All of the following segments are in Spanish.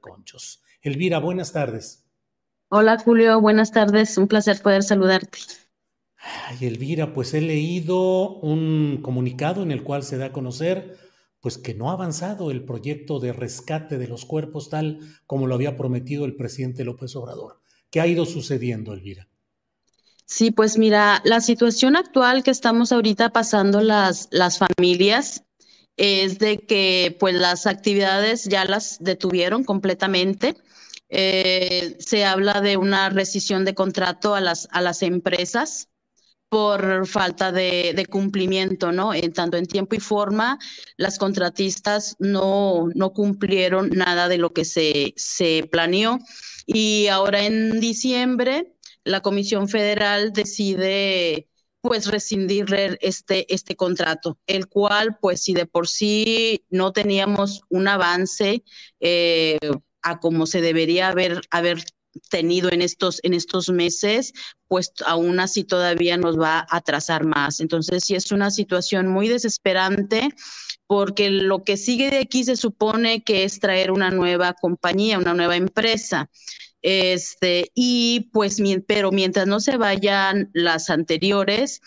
Conchos. Elvira, buenas tardes. Hola Julio, buenas tardes. Un placer poder saludarte. Ay, Elvira, pues he leído un comunicado en el cual se da a conocer pues que no ha avanzado el proyecto de rescate de los cuerpos tal como lo había prometido el presidente López Obrador. ¿Qué ha ido sucediendo, Elvira? Sí, pues mira, la situación actual que estamos ahorita pasando las, las familias es de que pues las actividades ya las detuvieron completamente. Eh, se habla de una rescisión de contrato a las, a las empresas por falta de, cumplimiento, ¿no? En tanto en tiempo y forma, las contratistas no, no cumplieron nada de lo que se, se planeó. Y ahora en diciembre, la Comisión Federal decide pues rescindir este, este contrato, el cual pues si de por sí no teníamos un avance eh, a como se debería haber, haber tenido en estos, en estos meses, pues aún así todavía nos va a atrasar más. Entonces, sí es una situación muy desesperante porque lo que sigue de aquí se supone que es traer una nueva compañía, una nueva empresa. Este, y pues, pero mientras no se vayan las anteriores,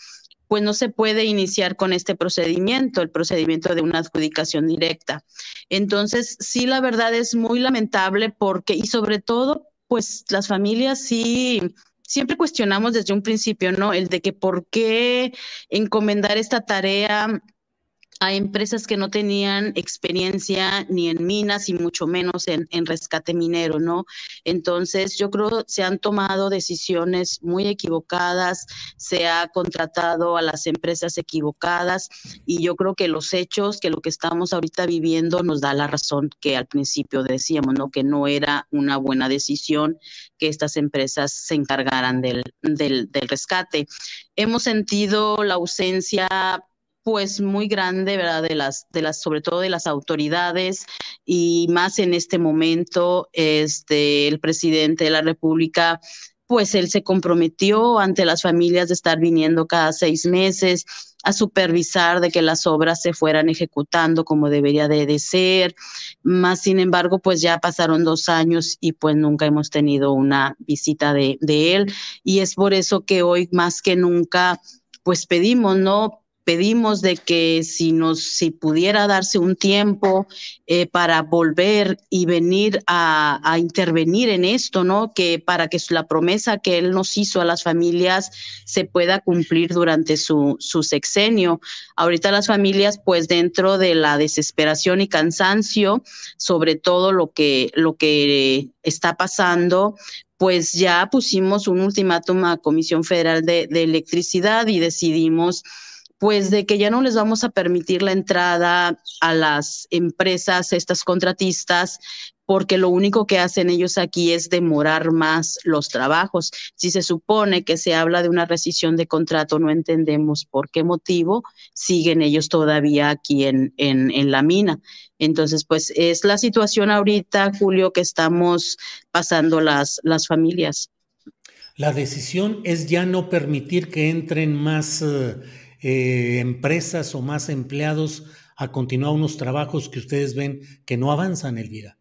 pues no se puede iniciar con este procedimiento, el procedimiento de una adjudicación directa. Entonces, sí, la verdad es muy lamentable porque, y sobre todo pues las familias sí siempre cuestionamos desde un principio, ¿no? El de que por qué encomendar esta tarea a empresas que no tenían experiencia ni en minas y mucho menos en, en, rescate minero, ¿no? Entonces, yo creo se han tomado decisiones muy equivocadas, se ha contratado a las empresas equivocadas y yo creo que los hechos, que lo que estamos ahorita viviendo nos da la razón que al principio decíamos, ¿no? Que no era una buena decisión que estas empresas se encargaran del, del, del rescate. Hemos sentido la ausencia pues muy grande, ¿verdad? De las, de las, sobre todo de las autoridades y más en este momento, este, el presidente de la República, pues él se comprometió ante las familias de estar viniendo cada seis meses a supervisar de que las obras se fueran ejecutando como debería de, ser. Más sin embargo, pues ya pasaron dos años y pues nunca hemos tenido una visita de él. Y es por eso que hoy más que nunca, pues pedimos, ¿no? Pedimos de que si nos, si pudiera darse un tiempo eh, para volver y venir a, a, intervenir en esto, ¿no? Que para que la promesa que él nos hizo a las familias se pueda cumplir durante su, su sexenio. Ahorita las familias, pues dentro de la desesperación y cansancio, sobre todo lo que, lo que está pasando, pues ya pusimos un ultimátum a Comisión Federal de, de Electricidad y decidimos pues de que ya no les vamos a permitir la entrada a las empresas, estas contratistas, porque lo único que hacen ellos aquí es demorar más los trabajos. Si se supone que se habla de una rescisión de contrato, no entendemos por qué motivo siguen ellos todavía aquí en, en, en la mina. Entonces, pues es la situación ahorita, Julio, que estamos pasando las, las familias. La decisión es ya no permitir que entren más... Uh eh, empresas o más empleados a continuar unos trabajos que ustedes ven que no avanzan, Elvira?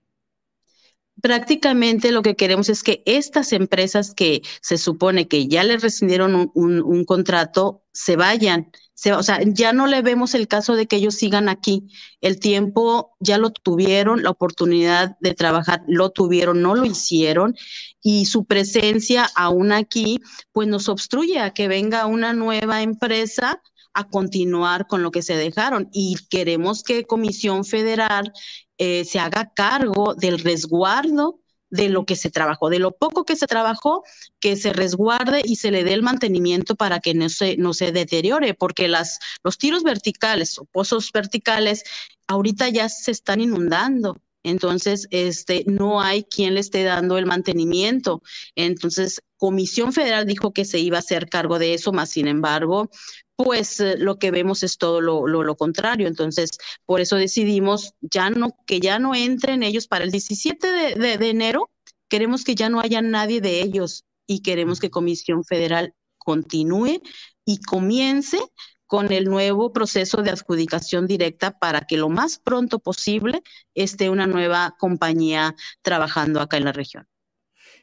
prácticamente lo que queremos es que estas empresas que se supone que ya les rescindieron un, contrato se vayan. Se, o sea, ya no le vemos el caso de que ellos sigan aquí. El tiempo ya lo tuvieron, la oportunidad de trabajar lo tuvieron, no lo hicieron y su presencia aún aquí, pues nos obstruye a que venga una nueva empresa a continuar con lo que se dejaron. Y queremos que Comisión Federal eh, se haga cargo del resguardo de lo que se trabajó, de lo poco que se trabajó, que se resguarde y se le dé el mantenimiento para que no se, no se deteriore, porque las, los tiros verticales o pozos verticales ahorita ya se están inundando. Entonces, este, no hay quien le esté dando el mantenimiento. Entonces, Comisión Federal dijo que se iba a hacer cargo de eso, más sin embargo, pues eh, lo que vemos es todo lo, contrario. Entonces, por eso decidimos ya no, que ya no entren ellos para el 17 de, de, enero. Queremos que ya no haya nadie de ellos y queremos que Comisión Federal continúe y comience con el nuevo proceso de adjudicación directa para que lo más pronto posible esté una nueva compañía trabajando acá en la región.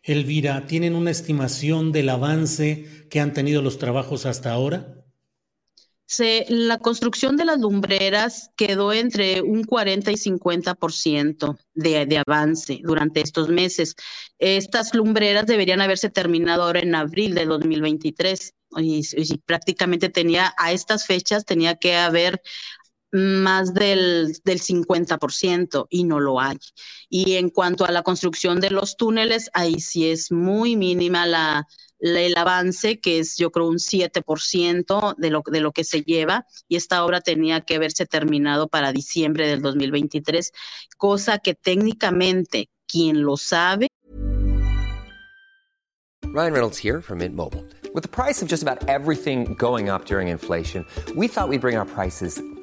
Elvira, ¿tienen una estimación del avance que han tenido los trabajos hasta ahora? La construcción de las lumbreras quedó entre un 40 y 50% de, de avance durante estos meses. Estas lumbreras deberían haberse terminado ahora en abril de 2023 y, prácticamente tenía a estas fechas tenía que haber más del, del 50% y no lo hay. Y en cuanto a la construcción de los túneles, ahí sí es muy mínima la, el avance, que es yo creo un 7% de lo, de lo que se lleva, y esta obra tenía que haberse terminado para diciembre del 2023, cosa que técnicamente quien lo sabe. Ryan Reynolds here from Mint Mobile. With the price of just about everything going up during inflation, we thought we'd bring our prices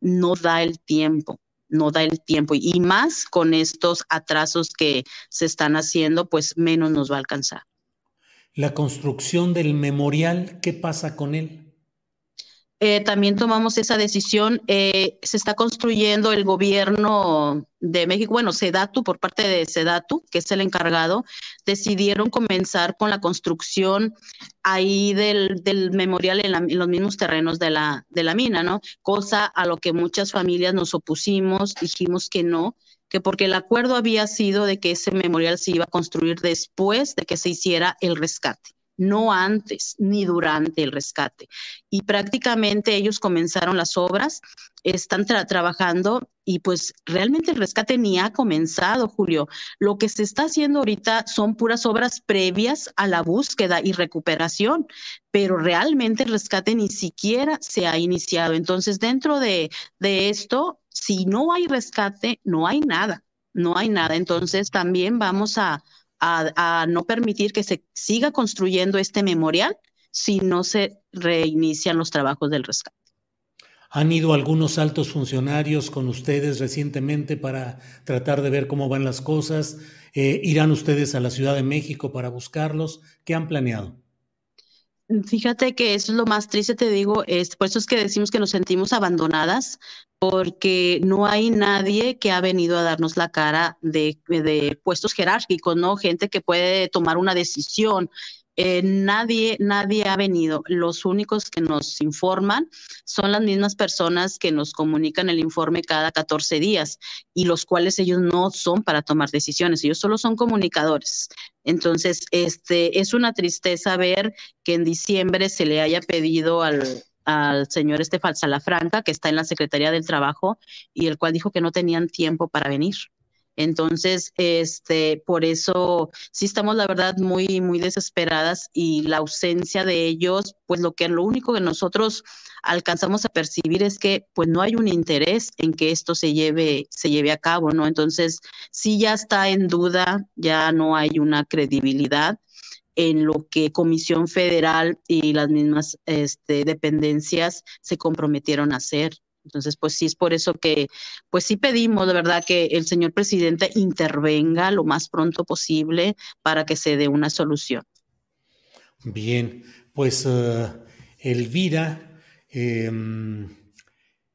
No da el tiempo. no da el tiempo y más con estos atrasos que se están haciendo, pues menos nos va a alcanzar. La construcción del memorial, ¿qué pasa con él? Eh, también tomamos esa decisión. Eh, se está construyendo el gobierno de México, bueno, Sedatu, por parte de Sedatu, que es el encargado, decidieron comenzar con la construcción ahí del, memorial en, en, los mismos terrenos de la, de la mina, ¿no? Cosa a lo que muchas familias nos opusimos, dijimos que no, que porque el acuerdo había sido de que ese memorial se iba a construir después de que se hiciera el rescate no antes ni durante el rescate. Y prácticamente ellos comenzaron las obras, están trabajando y pues realmente el rescate ni ha comenzado, Julio. Lo que se está haciendo ahorita son puras obras previas a la búsqueda y recuperación, pero realmente el rescate ni siquiera se ha iniciado. Entonces, dentro de, de esto, si no hay rescate, no hay nada, no hay nada. Entonces, también vamos a a, no permitir que se siga construyendo este memorial si no se reinician los trabajos del rescate. ¿Han ido algunos altos funcionarios con ustedes recientemente para tratar de ver cómo van las cosas? Eh, ¿Irán ustedes a la Ciudad de México para buscarlos? ¿Qué han planeado? Fíjate que eso es lo más triste, te digo, es por eso es que decimos que nos sentimos abandonadas, porque no hay nadie que ha venido a darnos la cara de, de puestos jerárquicos, ¿no? Gente que puede tomar una decisión. Eh, nadie, nadie ha venido. Los únicos que nos informan son las mismas personas que nos comunican el informe cada 14 días y los cuales ellos no son para tomar decisiones, ellos solo son comunicadores. Entonces, este, es una tristeza ver que en diciembre se le haya pedido al, al señor Estefan Salafranca, que está en la Secretaría del Trabajo, y el cual dijo que no tenían tiempo para venir. Entonces, este, por eso sí estamos, la verdad, muy, muy desesperadas y la ausencia de ellos, pues lo que lo único que nosotros alcanzamos a percibir es que pues no hay un interés en que esto se lleve, se lleve a cabo, ¿no? Entonces, sí ya está en duda, ya no hay una credibilidad en lo que Comisión Federal y las mismas este, dependencias se comprometieron a hacer. Entonces, pues sí es por eso que, pues sí pedimos de verdad que el señor presidente intervenga lo más pronto posible para que se dé una solución. Bien, pues uh, Elvira, eh,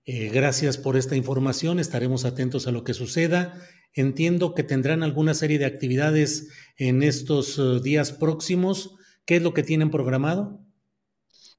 eh, gracias por esta información. Estaremos atentos a lo que suceda. Entiendo que tendrán alguna serie de actividades en estos uh, días próximos. ¿Qué es lo que tienen programado?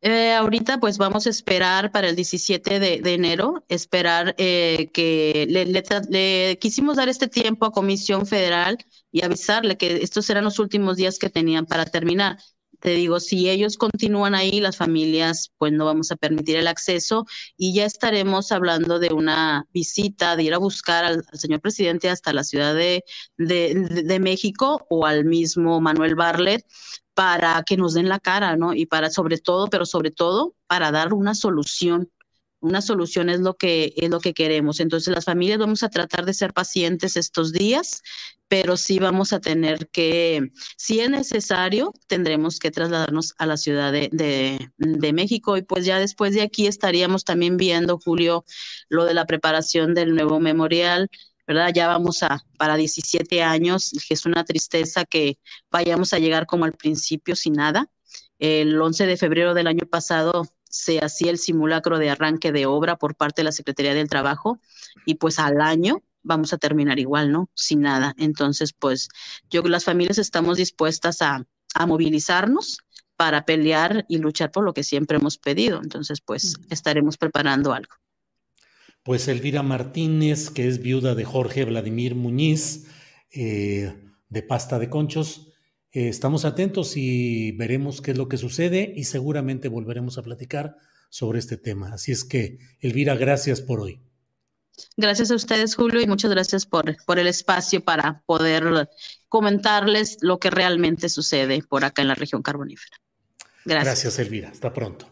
Eh, ahorita pues vamos a esperar para el 17 de, enero, esperar eh, que le, quisimos dar este tiempo a Comisión Federal y avisarle que estos eran los últimos días que tenían para terminar. Te digo, si ellos continúan ahí, las familias, pues no vamos a permitir el acceso y ya estaremos hablando de una visita, de ir a buscar al, al señor presidente hasta la Ciudad de, de, de México o al mismo Manuel Barlet para que nos den la cara, ¿no? Y para sobre todo, pero sobre todo para dar una solución. Una solución es lo que es lo que queremos. Entonces las familias vamos a tratar de ser pacientes estos días, pero sí vamos a tener que, si es necesario, tendremos que trasladarnos a la Ciudad de, de, de México y pues ya después de aquí estaríamos también viendo, Julio, lo de la preparación del nuevo memorial, ¿verdad? Ya vamos a para 17 años, que es una tristeza que vayamos a llegar como al principio sin nada. El 11 de febrero del año pasado se hacía el simulacro de arranque de obra por parte de la Secretaría del Trabajo y pues al año vamos a terminar igual, ¿no? Sin nada. Entonces, pues yo las familias estamos dispuestas a, a movilizarnos para pelear y luchar por lo que siempre hemos pedido. Entonces, pues estaremos preparando algo. Pues Elvira Martínez, que es viuda de Jorge Vladimir Muñiz, eh, de Pasta de Conchos, eh, estamos atentos y veremos qué es lo que sucede y seguramente volveremos a platicar sobre este tema. Así es que, Elvira, gracias por hoy. Gracias a ustedes, Julio, y muchas gracias por, por el espacio para poder comentarles lo que realmente sucede por acá en la región carbonífera. Gracias. Gracias, Elvira. Hasta pronto.